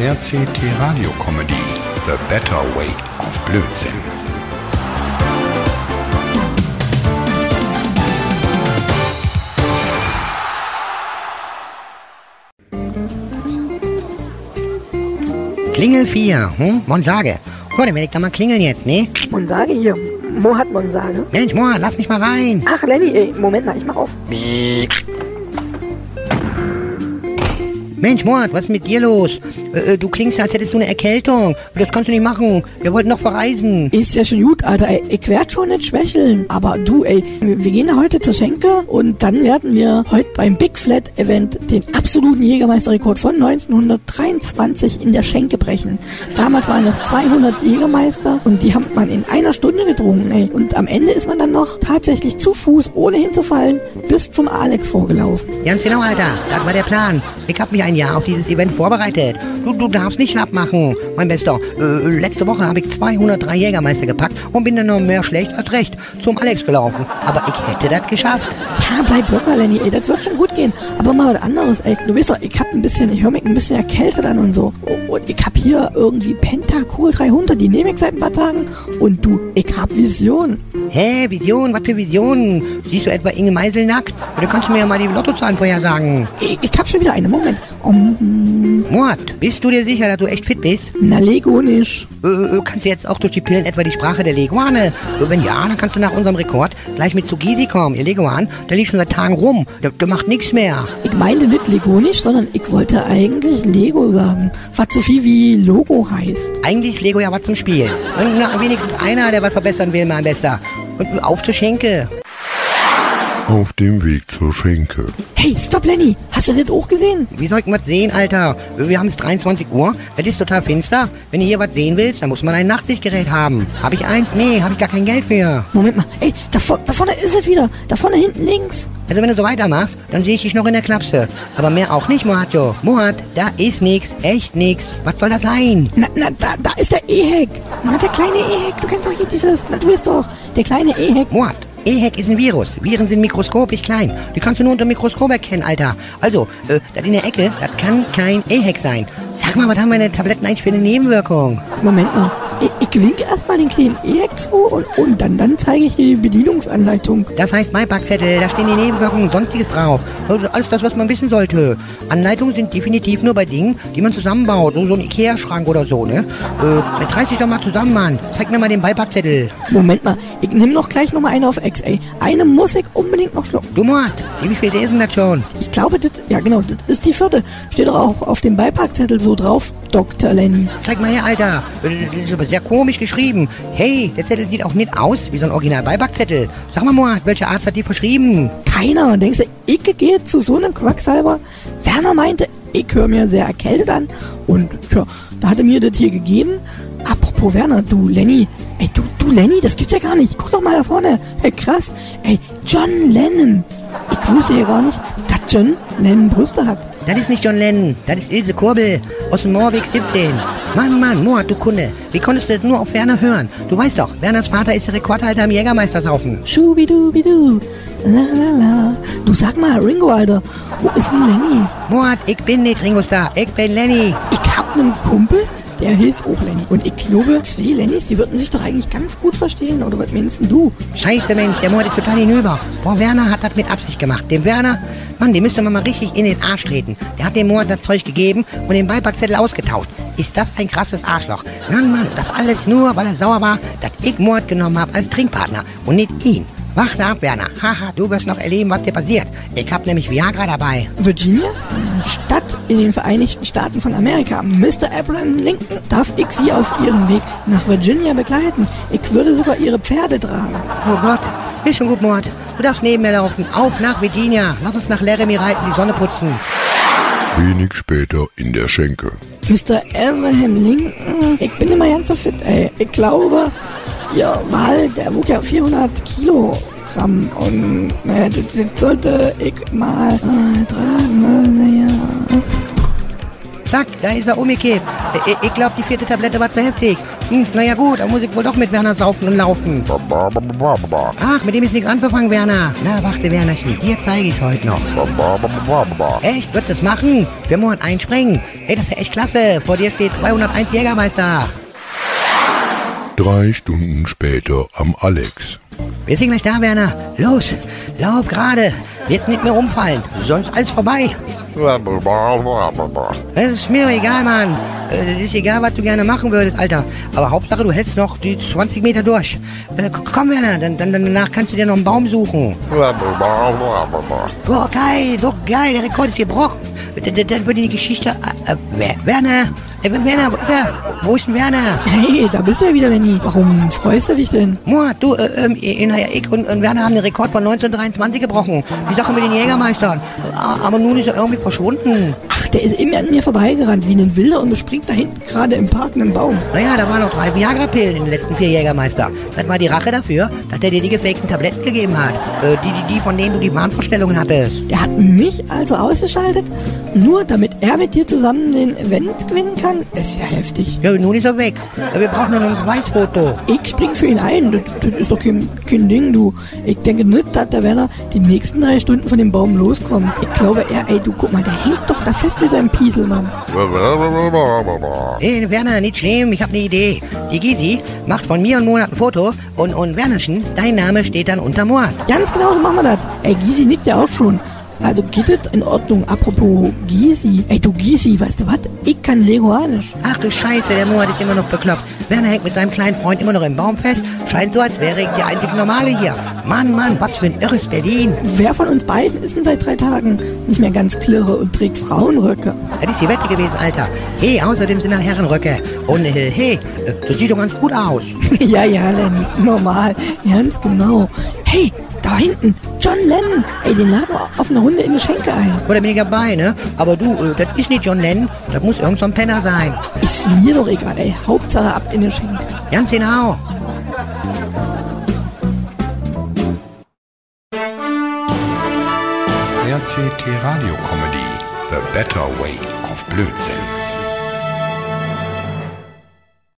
RCT Radio Comedy The Better Way of Blödsinn. Klingel 4, hm? Monsage. So, dann werde ich da mal klingeln jetzt, ne? Monsage hier. Mo hat Monsage. Mensch, Moa, lass mich mal rein. Ach, Lenny, ey, Moment mal, ich mach auf. Mensch, Moat, was ist mit dir los? Äh, äh, du klingst, als hättest du eine Erkältung. Das kannst du nicht machen. Wir wollten noch verreisen. Ist ja schon gut, Alter, ey. Ich werd schon nicht schwächeln. Aber du, ey, wir gehen heute zur Schenke und dann werden wir heute beim Big Flat Event den absoluten Jägermeisterrekord von 1923 in der Schenke brechen. Damals waren das 200 Jägermeister und die haben man in einer Stunde getrunken, ey. Und am Ende ist man dann noch tatsächlich zu Fuß, ohne hinzufallen, bis zum Alex vorgelaufen. Ganz genau, Alter. Das war der Plan. Ich hab mich ein Jahr auf dieses Event vorbereitet. Du, du darfst nicht schlapp machen, mein Bester. Äh, letzte Woche habe ich 203 Jägermeister gepackt und bin dann noch mehr schlecht als recht zum Alex gelaufen. Aber ich hätte das geschafft. Ja, bleib locker, Lenny, ey, das wird schon gut gehen. Aber mal was anderes, ey. Du weißt doch, ich hab ein bisschen, ich höre mich ein bisschen erkältet an und so. Und ich hab hier irgendwie Pentacol 300, die nehme ich seit ein paar Tagen. Und du, ich hab Vision. Hä, Vision? Was für Visionen? Siehst du etwa Inge Meisel nackt? Oder kannst du mir ja mal die Lottozahlen vorher sagen? Ich, ich hab schon wieder eine, Moment. Um, Mord, bist du dir sicher, dass du echt fit bist? na, Lego nicht. Äh, kannst du jetzt auch durch die Pillen etwa die Sprache der Leguane? Wenn ja, dann kannst du nach unserem Rekord gleich mit zu Gysi kommen. Ihr Leguan, der liegt schon seit Tagen rum. Der, der macht nichts mehr. Ich meinte nicht Lego nicht, sondern ich wollte eigentlich Lego sagen. Was so viel wie Logo heißt. Eigentlich ist Lego ja was zum Spielen. Und na, wenigstens einer, der was verbessern will, mein Bester. Und auf zur Schenke. Auf dem Weg zur Schenke. Hey, stopp, Lenny. Hast du das auch gesehen? Wie soll ich was sehen, Alter? Wir haben es 23 Uhr. Es ist total finster. Wenn du hier was sehen willst, dann muss man ein Nachtsichtgerät haben. Hab ich eins? Nee, hab ich gar kein Geld für. Moment mal. Ey, da, da vorne ist es wieder. Da vorne hinten links. Also wenn du so weitermachst, dann sehe ich dich noch in der Klapse. Aber mehr auch nicht, Mohacho. Mohat, da ist nix. Echt nix. Was soll das sein? Na, na, da, da ist der E-Hack. Na, der kleine E-Hack. Du kennst doch hier dieses, na, du bist doch, der kleine E-Hack. Mohat, EHEC ist ein Virus. Viren sind mikroskopisch klein. Die kannst du nur unter Mikroskop erkennen, Alter. Also, äh, das in der Ecke, das kann kein EHEC sein. Sag mal, was haben meine Tabletten eigentlich für eine Nebenwirkung? Moment mal. Ich, ich winke erstmal den kleinen E-Hack zu und, und dann, dann zeige ich dir die Bedienungsanleitung. Das heißt Beipackzettel, da stehen die Nebenwirkungen und sonstiges drauf. Also alles das, was man wissen sollte. Anleitungen sind definitiv nur bei Dingen, die man zusammenbaut. So, so ein Ikea-Schrank oder so, ne? Äh, jetzt reiß dich doch mal zusammen, Mann. Zeig mir mal den Beipackzettel. Moment mal. Ich nehme noch gleich noch mal eine auf Ex, ey. Eine muss ich unbedingt noch schlucken. Du Mord, wie viel denn das schon? Ich glaube, das, ja genau, das ist die vierte. Steht doch auch auf dem Beipackzettel so drauf, Dr. Lenny. Zeig mal her, Alter. Das ist aber sehr komisch geschrieben. Hey, der Zettel sieht auch nicht aus wie so ein Original-Beipackzettel. Sag mal, Mord, welcher Arzt hat die verschrieben? Keiner. Denkst du, ich gehe zu so einem Quacksalber? Werner meinte, ich höre mir sehr erkältet an. Und ja, da hat er mir das hier gegeben. Apropos Werner, du Lenny. Ey, du, du Lenny, das gibt's ja gar nicht. Guck doch mal da vorne. Ey, krass. Ey, John Lennon. Ich wusste ja gar nicht, dass John Lennon Brüste hat. Das ist nicht John Lennon, das ist Ilse Kurbel aus dem Moorweg 17. Mann, Mann, Mord, du Kunde. Wie konntest du das nur auf Werner hören? Du weißt doch, Werners Vater ist der Rekordhalter im Jägermeistersaufen. Schubidubidu. La la la. Du sag mal, Ringo, Alter. Wo ist denn Lenny? Mord, ich bin nicht Ringo Starr, ich bin Lenny. Ich hab einen Kumpel, der heißt auch Lenny. Und ich glaube, zwei Lennys, die würden sich doch eigentlich ganz gut verstehen. Oder was meinst du? Scheiße, Mensch, der Mord ist total hinüber. Boah, Werner hat das mit Absicht gemacht. Dem Werner, Mann, dem müsste man mal richtig in den Arsch treten. Der hat dem Mord das Zeug gegeben und den Beipackzettel ausgetauscht. Ist das ein krasses Arschloch? Mann, Mann, das alles nur, weil er sauer war, dass ich Mord genommen habe als Trinkpartner und nicht ihn. Warte ab, Werner. Haha, du wirst noch erleben, was dir passiert. Ich hab nämlich Viagra dabei. Virginia? Stadt in den Vereinigten Staaten von Amerika. Mr. Abraham Lincoln, darf ich Sie auf Ihrem Weg nach Virginia begleiten? Ich würde sogar Ihre Pferde tragen. Oh Gott, ist schon gut, Mord. Du darfst neben mir laufen. Auf nach Virginia. Lass uns nach Laramie reiten, die Sonne putzen. Wenig später in der Schenke. Mr. Abraham Lincoln, ich bin immer ganz so fit, ey. Ich glaube, Ihr Wal, der wog ja 400 Kilogramm und naja, das, das sollte ich mal äh, tragen. Naja. Zack, da ist er umgekippt. Ich, ich glaube, die vierte Tablette war zu heftig. Hm, naja gut, dann muss ich wohl doch mit Werner saufen und laufen. Ach, mit dem ist nichts anzufangen, Werner. Na, warte, Wernerchen, dir zeige ich's heute noch. Echt, wird das machen? Wir müssen einspringen. Ey, das ist ja echt klasse. Vor dir steht 201 Jägermeister. Drei Stunden später am Alex. Wir sind gleich da, Werner. Los, lauf gerade. Jetzt nicht mehr umfallen, sonst alles vorbei. Es ist mir egal, Mann. Äh, Es ist egal, was du gerne machen würdest, Alter. Aber Hauptsache, du hältst noch die 20 Meter durch. Äh, komm, Werner, dann, dann, danach kannst du dir noch einen Baum suchen. Boah, geil, so geil, der Rekord ist gebrochen. D- d- Dann würde die Geschichte... Äh, äh, Wer- Werner, äh, Werner, wo ist er? Wo ist denn Werner? Hey, da bist du ja wieder, Lenny. Warum freust du dich denn? Moa, du, äh, ähm, äh, naja, ich und, und Werner haben den Rekord von 1923 gebrochen. Die Sache mit den Jägermeistern. Aber nun ist er irgendwie verschwunden. Ach, der ist immer an mir vorbeigerannt wie ein Wilder und bespringt da hinten gerade im Park einen Baum. Naja, da waren noch drei Viagra-Pillen in den letzten vier Jägermeister. Das war die Rache dafür, dass er dir die gefakten Tabletten gegeben hat. Äh, die, die, die, von denen du die Wahnvorstellungen hattest. Der hat mich also ausgeschaltet, nur damit er mit dir zusammen den Event gewinnen kann? Ist ja heftig. Ja, nun ist er weg. Wir brauchen nur noch ein Beweisfoto. Ich spring für ihn ein. Das, das ist doch kein, kein Ding, du. Ich denke nicht, dass der Werner die nächsten drei Stunden von dem Baum loskommt. Ich glaube, er, ey, du guck mal, der hängt doch da fest mit seinem Piesel, Mann. Ey, Werner, nicht schlimm, ich habe eine Idee. Die Gysi macht von mir einen Monat ein Foto und, und Wernerchen, dein Name steht dann unter Mord. Ganz genau so machen wir das. Ey, Gysi nickt ja auch schon. Also geht das in Ordnung. Apropos Gysi. Ey, du Gysi, weißt du was? Ich kann Leguanisch. Ach du Scheiße, der Mord ist immer noch bekloppt. Werner hängt mit seinem kleinen Freund immer noch im Baum fest. Scheint so, als wäre ich der einzige Normale hier. Mann, Mann, was für ein irres Berlin. Wer von uns beiden ist denn seit drei Tagen nicht mehr ganz klirre und trägt Frauenröcke? Das ist die Wette gewesen, Alter. Hey, außerdem sind da Herrenröcke. Und äh, hey, äh, das sieht doch ganz gut aus. ja, ja, Lenny. Normal. Ganz genau. Hey, da hinten. John Lennon. Ey, den laden wir auf eine Runde in die Schenke ein. Oder bin ich dabei, ne? Aber du, äh, das ist nicht John Lennon. Das muss irgend so ein Penner sein. Ist mir doch egal, ey. Hauptsache ab in die Schenke. Ganz genau. RCT Radio Comedy The Better Way of Blödsinn.